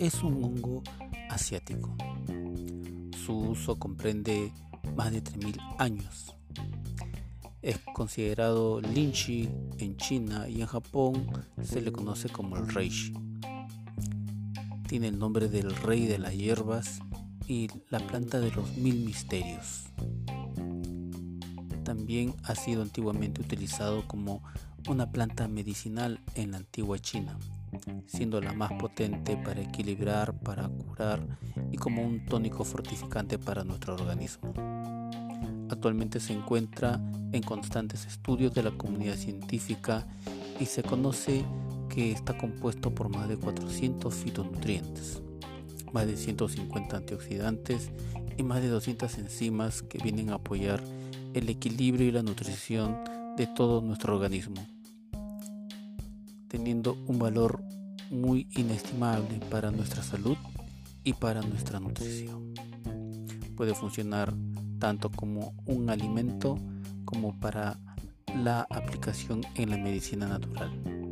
es un hongo asiático. Su uso comprende más de 3.000 años. Es considerado linchi en China y en Japón se le conoce como el reishi. Tiene el nombre del rey de las hierbas y la planta de los mil misterios. También ha sido antiguamente utilizado como una planta medicinal en la antigua China, siendo la más potente para equilibrar, para curar y como un tónico fortificante para nuestro organismo. Actualmente se encuentra en constantes estudios de la comunidad científica y se conoce que está compuesto por más de 400 fitonutrientes, más de 150 antioxidantes y más de 200 enzimas que vienen a apoyar el equilibrio y la nutrición de todo nuestro organismo, teniendo un valor muy inestimable para nuestra salud y para nuestra nutrición. Puede funcionar tanto como un alimento como para la aplicación en la medicina natural.